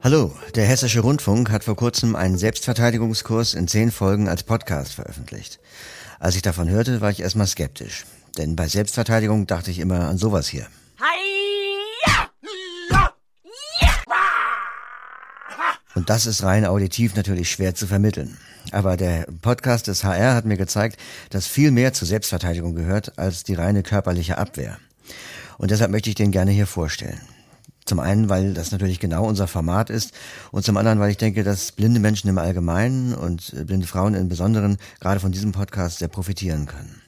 Hallo, der Hessische Rundfunk hat vor kurzem einen Selbstverteidigungskurs in zehn Folgen als Podcast veröffentlicht. Als ich davon hörte, war ich erstmal skeptisch. Denn bei Selbstverteidigung dachte ich immer an sowas hier. Und das ist rein auditiv natürlich schwer zu vermitteln. Aber der Podcast des HR hat mir gezeigt, dass viel mehr zur Selbstverteidigung gehört als die reine körperliche Abwehr. Und deshalb möchte ich den gerne hier vorstellen. Zum einen, weil das natürlich genau unser Format ist und zum anderen, weil ich denke, dass blinde Menschen im Allgemeinen und äh, blinde Frauen im Besonderen gerade von diesem Podcast sehr profitieren können.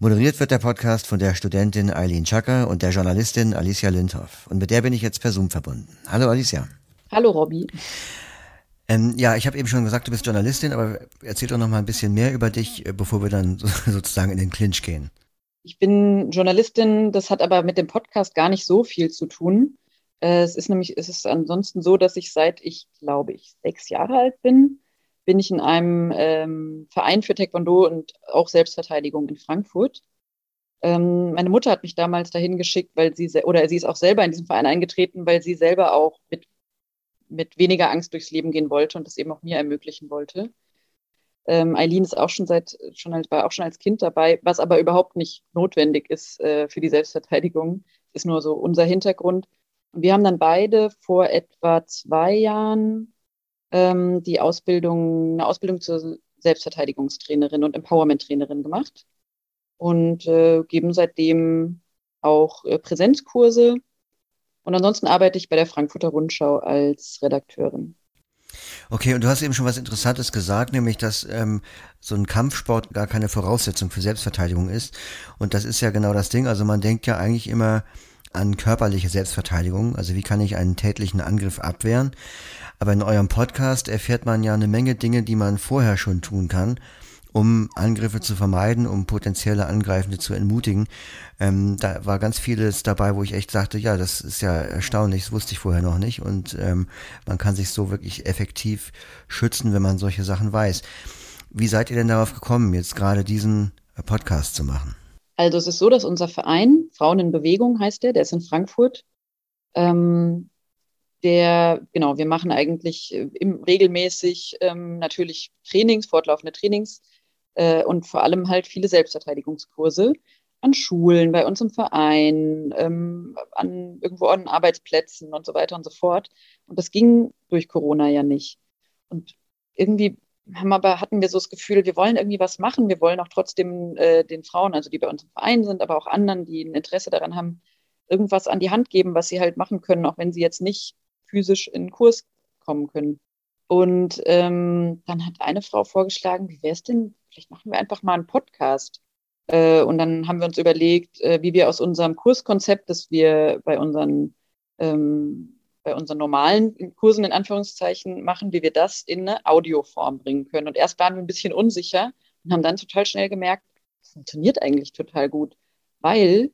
Moderiert wird der Podcast von der Studentin Eileen Schacker und der Journalistin Alicia Lindhoff. Und mit der bin ich jetzt per Zoom verbunden. Hallo Alicia. Hallo Robby. Ähm, ja, ich habe eben schon gesagt, du bist Journalistin, aber erzähl doch noch mal ein bisschen mehr über dich, äh, bevor wir dann sozusagen in den Clinch gehen. Ich bin Journalistin, das hat aber mit dem Podcast gar nicht so viel zu tun. Äh, es ist nämlich, es ist ansonsten so, dass ich seit ich, glaube ich, sechs Jahre alt bin, bin ich in einem ähm, Verein für Taekwondo und auch Selbstverteidigung in Frankfurt. Ähm, meine Mutter hat mich damals dahin geschickt, weil sie, oder sie ist auch selber in diesen Verein eingetreten, weil sie selber auch mit, mit weniger Angst durchs Leben gehen wollte und das eben auch mir ermöglichen wollte. Ähm, Eileen ist auch schon seit, schon als, war auch schon als Kind dabei, was aber überhaupt nicht notwendig ist äh, für die Selbstverteidigung, ist nur so unser Hintergrund. Wir haben dann beide vor etwa zwei Jahren ähm, die Ausbildung, eine Ausbildung zur Selbstverteidigungstrainerin und Empowerment-Trainerin gemacht und äh, geben seitdem auch äh, Präsenzkurse. Und ansonsten arbeite ich bei der Frankfurter Rundschau als Redakteurin. Okay, und du hast eben schon was Interessantes gesagt, nämlich, dass ähm, so ein Kampfsport gar keine Voraussetzung für Selbstverteidigung ist. Und das ist ja genau das Ding. Also man denkt ja eigentlich immer, an körperliche Selbstverteidigung, also wie kann ich einen tätlichen Angriff abwehren. Aber in eurem Podcast erfährt man ja eine Menge Dinge, die man vorher schon tun kann, um Angriffe zu vermeiden, um potenzielle Angreifende zu entmutigen. Ähm, da war ganz vieles dabei, wo ich echt sagte, ja, das ist ja erstaunlich, das wusste ich vorher noch nicht. Und ähm, man kann sich so wirklich effektiv schützen, wenn man solche Sachen weiß. Wie seid ihr denn darauf gekommen, jetzt gerade diesen Podcast zu machen? Also es ist so, dass unser Verein, Frauen in Bewegung heißt der, der ist in Frankfurt. Ähm, der, genau, wir machen eigentlich äh, im, regelmäßig ähm, natürlich Trainings, fortlaufende Trainings äh, und vor allem halt viele Selbstverteidigungskurse an Schulen, bei uns im Verein, ähm, an irgendwo an Arbeitsplätzen und so weiter und so fort. Und das ging durch Corona ja nicht. Und irgendwie haben aber, hatten wir so das Gefühl, wir wollen irgendwie was machen, wir wollen auch trotzdem äh, den Frauen, also die bei uns im Verein sind, aber auch anderen, die ein Interesse daran haben, irgendwas an die Hand geben, was sie halt machen können, auch wenn sie jetzt nicht physisch in den Kurs kommen können. Und ähm, dann hat eine Frau vorgeschlagen, wie wäre es denn, vielleicht machen wir einfach mal einen Podcast. Äh, und dann haben wir uns überlegt, äh, wie wir aus unserem Kurskonzept, das wir bei unseren ähm, bei unseren normalen Kursen in Anführungszeichen machen, wie wir das in eine Audioform bringen können. Und erst waren wir ein bisschen unsicher und haben dann total schnell gemerkt, das funktioniert eigentlich total gut, weil,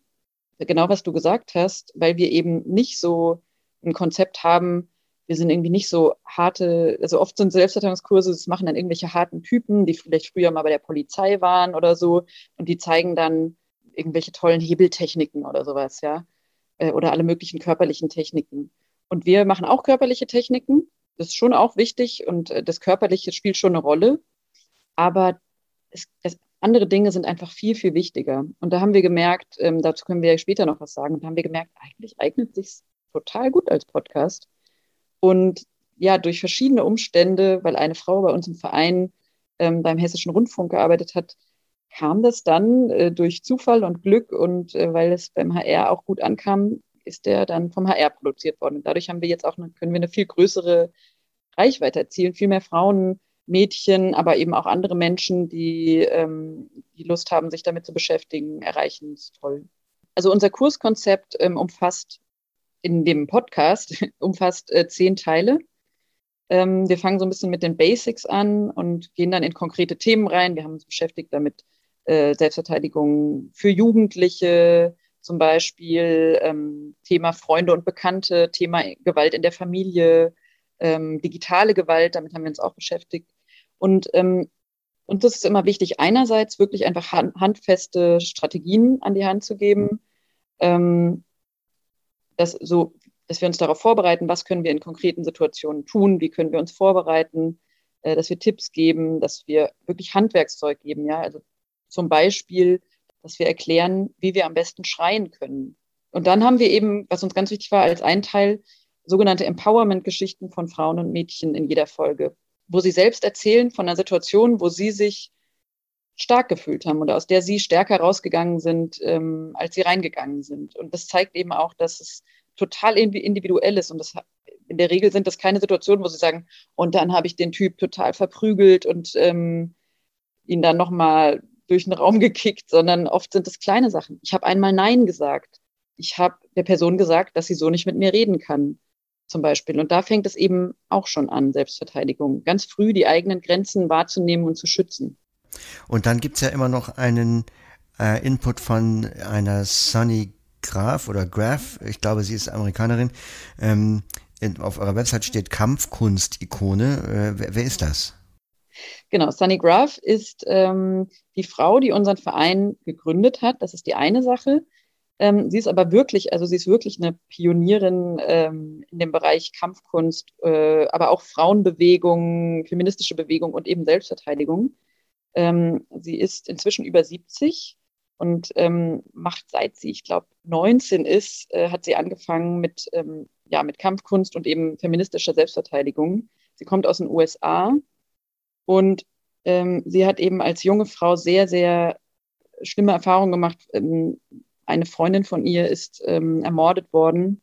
genau was du gesagt hast, weil wir eben nicht so ein Konzept haben, wir sind irgendwie nicht so harte, also oft sind Selbstverteidigungskurse, das machen dann irgendwelche harten Typen, die vielleicht früher mal bei der Polizei waren oder so und die zeigen dann irgendwelche tollen Hebeltechniken oder sowas, ja, äh, oder alle möglichen körperlichen Techniken. Und wir machen auch körperliche Techniken. Das ist schon auch wichtig und äh, das Körperliche spielt schon eine Rolle. Aber es, es, andere Dinge sind einfach viel, viel wichtiger. Und da haben wir gemerkt, ähm, dazu können wir später noch was sagen, da haben wir gemerkt, eigentlich eignet sich total gut als Podcast. Und ja, durch verschiedene Umstände, weil eine Frau bei uns im Verein ähm, beim Hessischen Rundfunk gearbeitet hat, kam das dann äh, durch Zufall und Glück und äh, weil es beim HR auch gut ankam, ist der dann vom HR produziert worden. Und dadurch haben wir jetzt auch eine, können wir eine viel größere Reichweite erzielen, viel mehr Frauen, Mädchen, aber eben auch andere Menschen, die, ähm, die Lust haben, sich damit zu beschäftigen, erreichen. Ist toll. Also unser Kurskonzept ähm, umfasst in dem Podcast umfasst äh, zehn Teile. Ähm, wir fangen so ein bisschen mit den Basics an und gehen dann in konkrete Themen rein. Wir haben uns beschäftigt damit, äh, Selbstverteidigung für Jugendliche, zum Beispiel ähm, Thema Freunde und Bekannte, Thema Gewalt in der Familie, ähm, digitale Gewalt, damit haben wir uns auch beschäftigt. Und, ähm, und das ist immer wichtig, einerseits wirklich einfach handfeste Strategien an die Hand zu geben, ähm, das so dass wir uns darauf vorbereiten, was können wir in konkreten Situationen tun, wie können wir uns vorbereiten, äh, dass wir Tipps geben, dass wir wirklich Handwerkszeug geben, ja, also zum Beispiel, dass wir erklären, wie wir am besten schreien können. Und dann haben wir eben, was uns ganz wichtig war, als ein Teil sogenannte Empowerment-Geschichten von Frauen und Mädchen in jeder Folge, wo sie selbst erzählen von einer Situation, wo sie sich stark gefühlt haben oder aus der sie stärker rausgegangen sind, ähm, als sie reingegangen sind. Und das zeigt eben auch, dass es total individuell ist. Und das, in der Regel sind das keine Situationen, wo sie sagen, und dann habe ich den Typ total verprügelt und ähm, ihn dann nochmal durch den Raum gekickt, sondern oft sind es kleine Sachen. Ich habe einmal Nein gesagt. Ich habe der Person gesagt, dass sie so nicht mit mir reden kann, zum Beispiel. Und da fängt es eben auch schon an, Selbstverteidigung. Ganz früh die eigenen Grenzen wahrzunehmen und zu schützen. Und dann gibt es ja immer noch einen äh, Input von einer Sunny Graf oder Graf, ich glaube, sie ist Amerikanerin. Ähm, auf eurer Website steht Kampfkunst-Ikone. Äh, wer, wer, ist das? Genau, Sunny Graf ist ähm, die Frau, die unseren Verein gegründet hat. Das ist die eine Sache. Ähm, sie ist aber wirklich, also sie ist wirklich eine Pionierin ähm, in dem Bereich Kampfkunst, äh, aber auch Frauenbewegung, feministische Bewegung und eben Selbstverteidigung. Ähm, sie ist inzwischen über 70 und ähm, macht seit sie, ich glaube, 19 ist, äh, hat sie angefangen mit, ähm, ja, mit Kampfkunst und eben feministischer Selbstverteidigung. Sie kommt aus den USA und ähm, sie hat eben als junge Frau sehr, sehr schlimme Erfahrungen gemacht. Ähm, eine Freundin von ihr ist ähm, ermordet worden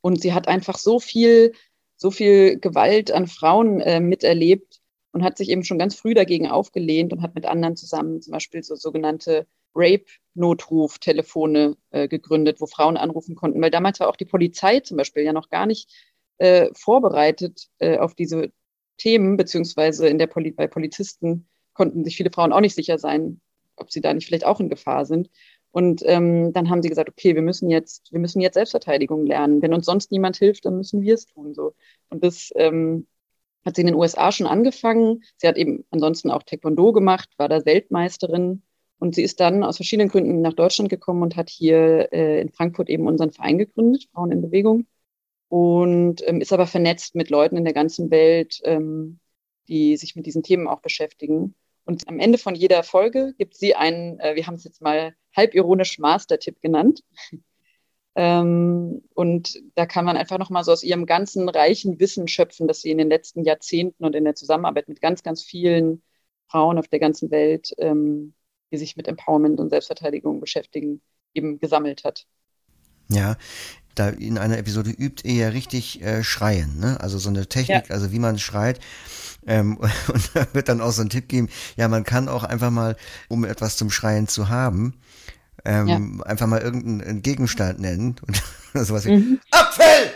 und sie hat einfach so viel, so viel Gewalt an Frauen äh, miterlebt, und hat sich eben schon ganz früh dagegen aufgelehnt und hat mit anderen zusammen zum Beispiel so sogenannte Rape-Notruf-Telefone äh, gegründet, wo Frauen anrufen konnten, weil damals war auch die Polizei zum Beispiel ja noch gar nicht äh, vorbereitet äh, auf diese Themen, beziehungsweise in der Poli bei Polizisten konnten sich viele Frauen auch nicht sicher sein, ob sie da nicht vielleicht auch in Gefahr sind. Und ähm, dann haben sie gesagt, okay, wir müssen jetzt, wir müssen jetzt Selbstverteidigung lernen. Wenn uns sonst niemand hilft, dann müssen wir es tun. So. Und das ähm, hat sie in den USA schon angefangen. Sie hat eben ansonsten auch Taekwondo gemacht, war da Weltmeisterin. Und sie ist dann aus verschiedenen Gründen nach Deutschland gekommen und hat hier äh, in Frankfurt eben unseren Verein gegründet, Frauen in Bewegung. Und ähm, ist aber vernetzt mit Leuten in der ganzen Welt, ähm, die sich mit diesen Themen auch beschäftigen. Und am Ende von jeder Folge gibt sie einen, äh, wir haben es jetzt mal halbironisch Master-Tipp genannt. Ähm, und da kann man einfach nochmal so aus ihrem ganzen reichen Wissen schöpfen, das sie in den letzten Jahrzehnten und in der Zusammenarbeit mit ganz, ganz vielen Frauen auf der ganzen Welt, ähm, die sich mit Empowerment und Selbstverteidigung beschäftigen, eben gesammelt hat. Ja, da in einer Episode übt ihr ja richtig äh, Schreien, ne? Also so eine Technik, ja. also wie man schreit. Ähm, und da wird dann auch so ein Tipp geben, ja, man kann auch einfach mal, um etwas zum Schreien zu haben, ähm, ja. einfach mal irgendeinen Gegenstand nennen und sowas wie mhm. Apfel!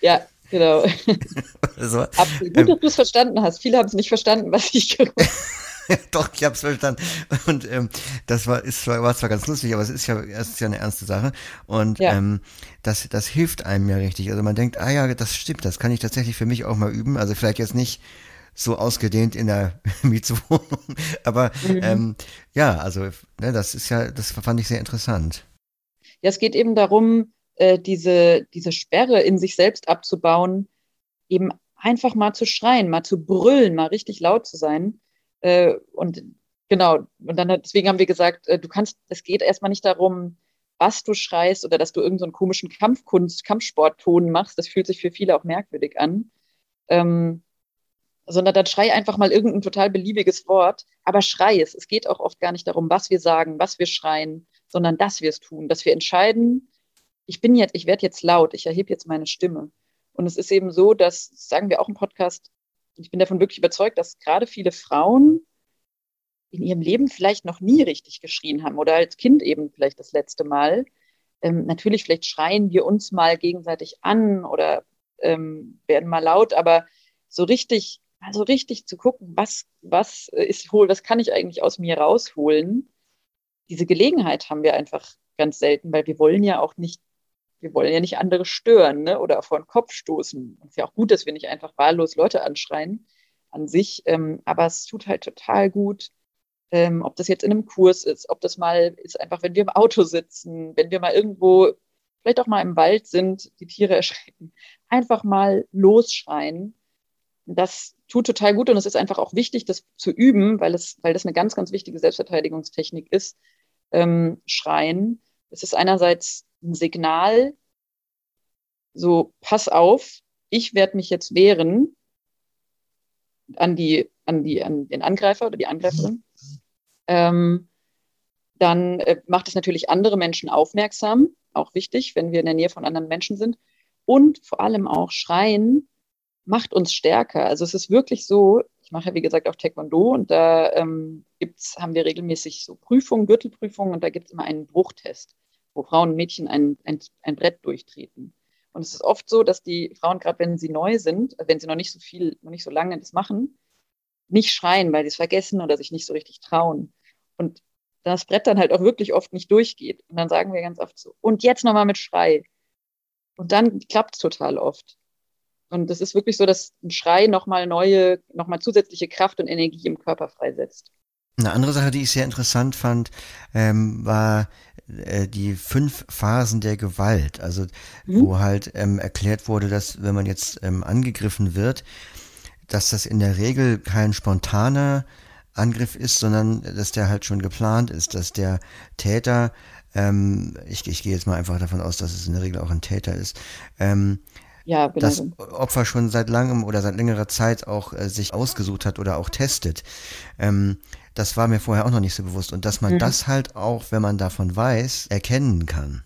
Ja, genau. so. Apfel. Gut, ähm, dass du es verstanden hast. Viele haben es nicht verstanden, was ich gemacht Doch, ich habe es verstanden. Und ähm, das war, ist zwar, war zwar ganz lustig, aber es ist ja, es ist ja eine ernste Sache. Und ja. ähm, das, das hilft einem ja richtig. Also man denkt, ah ja, das stimmt, das kann ich tatsächlich für mich auch mal üben. Also vielleicht jetzt nicht so ausgedehnt in der Mietswohnung. Aber mhm. ähm, ja, also ne, das ist ja, das fand ich sehr interessant. Ja, es geht eben darum, äh, diese, diese Sperre in sich selbst abzubauen, eben einfach mal zu schreien, mal zu brüllen, mal richtig laut zu sein. Äh, und genau, und dann deswegen haben wir gesagt, äh, du kannst, es geht erstmal nicht darum, was du schreist oder dass du irgendeinen so komischen Kampfkunst, Kampfsportton machst. Das fühlt sich für viele auch merkwürdig an. Ähm, sondern dann schrei einfach mal irgendein total beliebiges Wort, aber schrei es. Es geht auch oft gar nicht darum, was wir sagen, was wir schreien, sondern dass wir es tun, dass wir entscheiden, ich bin jetzt, ich werde jetzt laut, ich erhebe jetzt meine Stimme. Und es ist eben so, dass, das sagen wir auch im Podcast, ich bin davon wirklich überzeugt, dass gerade viele Frauen in ihrem Leben vielleicht noch nie richtig geschrien haben oder als Kind eben vielleicht das letzte Mal. Ähm, natürlich, vielleicht schreien wir uns mal gegenseitig an oder ähm, werden mal laut, aber so richtig also richtig zu gucken, was, was ist wohl, was kann ich eigentlich aus mir rausholen? Diese Gelegenheit haben wir einfach ganz selten, weil wir wollen ja auch nicht, wir wollen ja nicht andere stören ne? oder vor den Kopf stoßen. Und es ist ja auch gut, dass wir nicht einfach wahllos Leute anschreien an sich, ähm, aber es tut halt total gut, ähm, ob das jetzt in einem Kurs ist, ob das mal ist einfach, wenn wir im Auto sitzen, wenn wir mal irgendwo vielleicht auch mal im Wald sind, die Tiere erschrecken, einfach mal losschreien. Das tut total gut und es ist einfach auch wichtig, das zu üben, weil, es, weil das eine ganz, ganz wichtige Selbstverteidigungstechnik ist. Ähm, schreien. Es ist einerseits ein Signal, so pass auf, ich werde mich jetzt wehren an die, an die, an den Angreifer oder die Angreiferin. Ähm, dann äh, macht es natürlich andere Menschen aufmerksam, auch wichtig, wenn wir in der Nähe von anderen Menschen sind. Und vor allem auch Schreien macht uns stärker. Also es ist wirklich so, ich mache ja wie gesagt auch Taekwondo und da ähm, gibt's, haben wir regelmäßig so Prüfungen, Gürtelprüfungen und da gibt es immer einen Bruchtest, wo Frauen und Mädchen ein, ein, ein Brett durchtreten. Und es ist oft so, dass die Frauen, gerade wenn sie neu sind, wenn sie noch nicht so viel, noch nicht so lange das machen, nicht schreien, weil sie es vergessen oder sich nicht so richtig trauen. Und das Brett dann halt auch wirklich oft nicht durchgeht. Und dann sagen wir ganz oft so, und jetzt nochmal mit Schrei. Und dann klappt es total oft. Und es ist wirklich so, dass ein Schrei nochmal neue, nochmal zusätzliche Kraft und Energie im Körper freisetzt. Eine andere Sache, die ich sehr interessant fand, ähm, war äh, die fünf Phasen der Gewalt. Also mhm. wo halt ähm, erklärt wurde, dass wenn man jetzt ähm, angegriffen wird, dass das in der Regel kein spontaner Angriff ist, sondern dass der halt schon geplant ist, dass der Täter, ähm, ich, ich gehe jetzt mal einfach davon aus, dass es in der Regel auch ein Täter ist, ähm, ja, genau. das Opfer schon seit langem oder seit längerer Zeit auch äh, sich ausgesucht hat oder auch testet. Ähm, das war mir vorher auch noch nicht so bewusst. Und dass man mhm. das halt auch, wenn man davon weiß, erkennen kann.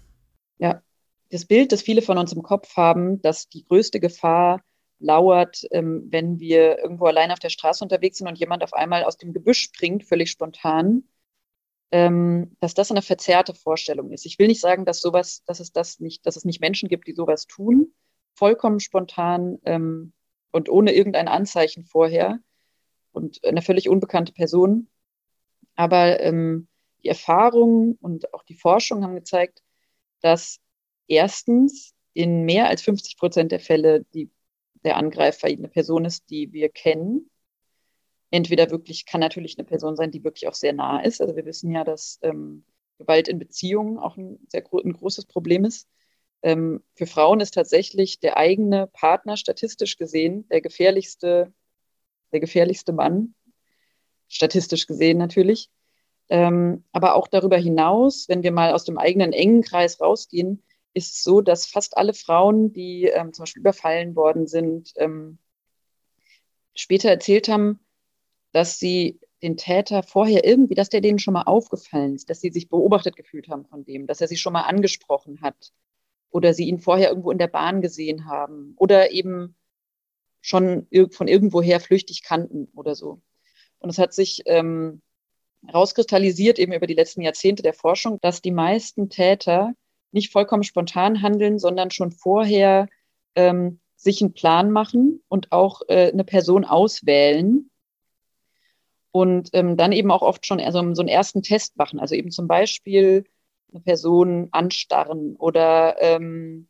Ja, das Bild, das viele von uns im Kopf haben, dass die größte Gefahr lauert, ähm, wenn wir irgendwo allein auf der Straße unterwegs sind und jemand auf einmal aus dem Gebüsch springt, völlig spontan, ähm, dass das eine verzerrte Vorstellung ist. Ich will nicht sagen, dass sowas, dass es das nicht, dass es nicht Menschen gibt, die sowas tun, vollkommen spontan ähm, und ohne irgendein Anzeichen vorher und eine völlig unbekannte Person. Aber ähm, die Erfahrung und auch die Forschung haben gezeigt, dass erstens in mehr als 50 Prozent der Fälle die, der Angreifer eine Person ist, die wir kennen. Entweder wirklich kann natürlich eine Person sein, die wirklich auch sehr nah ist. Also wir wissen ja, dass ähm, Gewalt in Beziehungen auch ein sehr ein großes Problem ist. Ähm, für Frauen ist tatsächlich der eigene Partner statistisch gesehen der gefährlichste, der gefährlichste Mann statistisch gesehen natürlich. Ähm, aber auch darüber hinaus, wenn wir mal aus dem eigenen engen Kreis rausgehen, ist es so, dass fast alle Frauen, die ähm, zum Beispiel überfallen worden sind, ähm, später erzählt haben, dass sie den Täter vorher irgendwie, dass der denen schon mal aufgefallen ist, dass sie sich beobachtet gefühlt haben von dem, dass er sie schon mal angesprochen hat oder sie ihn vorher irgendwo in der Bahn gesehen haben oder eben schon von irgendwoher flüchtig kannten oder so. Und es hat sich ähm, rauskristallisiert eben über die letzten Jahrzehnte der Forschung, dass die meisten Täter nicht vollkommen spontan handeln, sondern schon vorher ähm, sich einen Plan machen und auch äh, eine Person auswählen und ähm, dann eben auch oft schon also so einen ersten Test machen. Also eben zum Beispiel eine Person anstarren oder, ähm,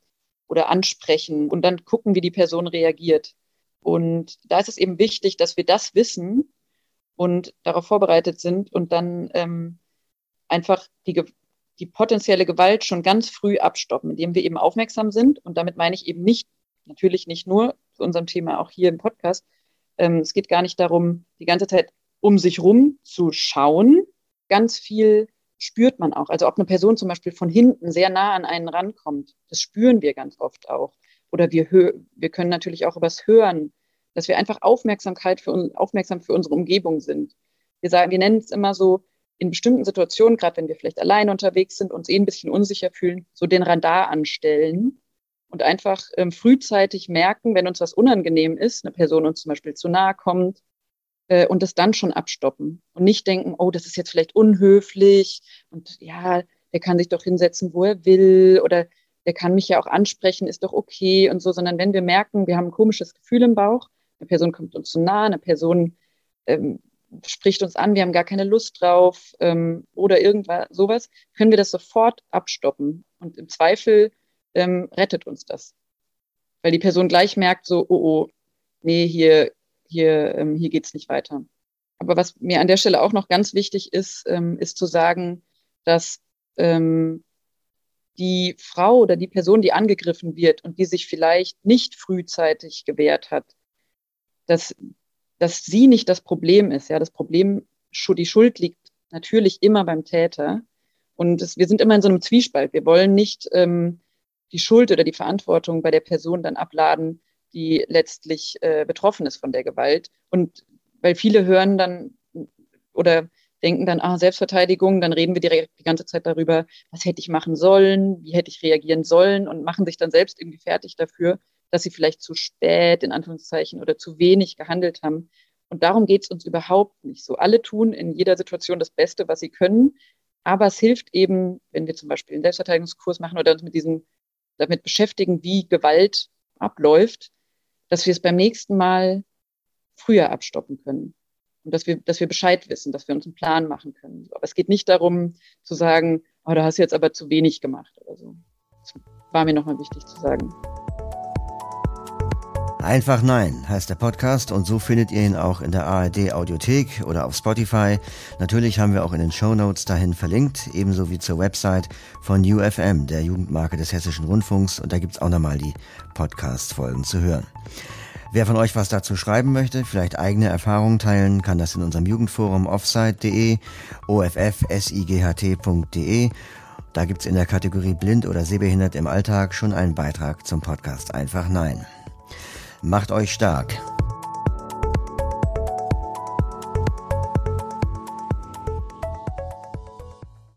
oder ansprechen und dann gucken, wie die Person reagiert. Und da ist es eben wichtig, dass wir das wissen und darauf vorbereitet sind und dann ähm, einfach die, die potenzielle Gewalt schon ganz früh abstoppen, indem wir eben aufmerksam sind. Und damit meine ich eben nicht, natürlich nicht nur zu unserem Thema auch hier im Podcast. Ähm, es geht gar nicht darum, die ganze Zeit um sich rum zu schauen. Ganz viel spürt man auch. Also ob eine Person zum Beispiel von hinten sehr nah an einen rankommt, das spüren wir ganz oft auch. Oder wir, wir können natürlich auch übers Hören dass wir einfach Aufmerksamkeit für, aufmerksam für unsere Umgebung sind. Wir sagen, wir nennen es immer so, in bestimmten Situationen, gerade wenn wir vielleicht allein unterwegs sind, uns eh ein bisschen unsicher fühlen, so den Radar anstellen und einfach ähm, frühzeitig merken, wenn uns was unangenehm ist, eine Person uns zum Beispiel zu nahe kommt, äh, und das dann schon abstoppen und nicht denken, oh, das ist jetzt vielleicht unhöflich und ja, der kann sich doch hinsetzen, wo er will oder der kann mich ja auch ansprechen, ist doch okay und so, sondern wenn wir merken, wir haben ein komisches Gefühl im Bauch, eine Person kommt uns zu nah, eine Person ähm, spricht uns an, wir haben gar keine Lust drauf ähm, oder irgendwas, sowas, können wir das sofort abstoppen. Und im Zweifel ähm, rettet uns das. Weil die Person gleich merkt, so, oh, oh, nee, hier, hier, ähm, hier geht's nicht weiter. Aber was mir an der Stelle auch noch ganz wichtig ist, ähm, ist zu sagen, dass ähm, die Frau oder die Person, die angegriffen wird und die sich vielleicht nicht frühzeitig gewehrt hat, dass, dass sie nicht das Problem ist. Ja, das Problem, die Schuld liegt natürlich immer beim Täter. Und es, wir sind immer in so einem Zwiespalt. Wir wollen nicht ähm, die Schuld oder die Verantwortung bei der Person dann abladen, die letztlich äh, betroffen ist von der Gewalt. Und weil viele hören dann oder denken dann, ah, Selbstverteidigung, dann reden wir direkt die ganze Zeit darüber, was hätte ich machen sollen, wie hätte ich reagieren sollen und machen sich dann selbst irgendwie fertig dafür, dass sie vielleicht zu spät, in Anführungszeichen, oder zu wenig gehandelt haben. Und darum geht es uns überhaupt nicht so. Alle tun in jeder Situation das Beste, was sie können. Aber es hilft eben, wenn wir zum Beispiel einen Selbstverteidigungskurs machen oder uns mit diesem, damit beschäftigen, wie Gewalt abläuft, dass wir es beim nächsten Mal früher abstoppen können und dass wir, dass wir Bescheid wissen, dass wir uns einen Plan machen können. Aber es geht nicht darum zu sagen, oh, du hast jetzt aber zu wenig gemacht oder so. Das war mir nochmal wichtig zu sagen. Einfach Nein heißt der Podcast und so findet ihr ihn auch in der ARD Audiothek oder auf Spotify. Natürlich haben wir auch in den Show Notes dahin verlinkt, ebenso wie zur Website von UFM, der Jugendmarke des Hessischen Rundfunks und da gibt's auch nochmal die Podcast-Folgen zu hören. Wer von euch was dazu schreiben möchte, vielleicht eigene Erfahrungen teilen, kann das in unserem Jugendforum offsite.de, offsight.de. Da gibt's in der Kategorie Blind oder Sehbehindert im Alltag schon einen Beitrag zum Podcast Einfach Nein. Macht euch stark.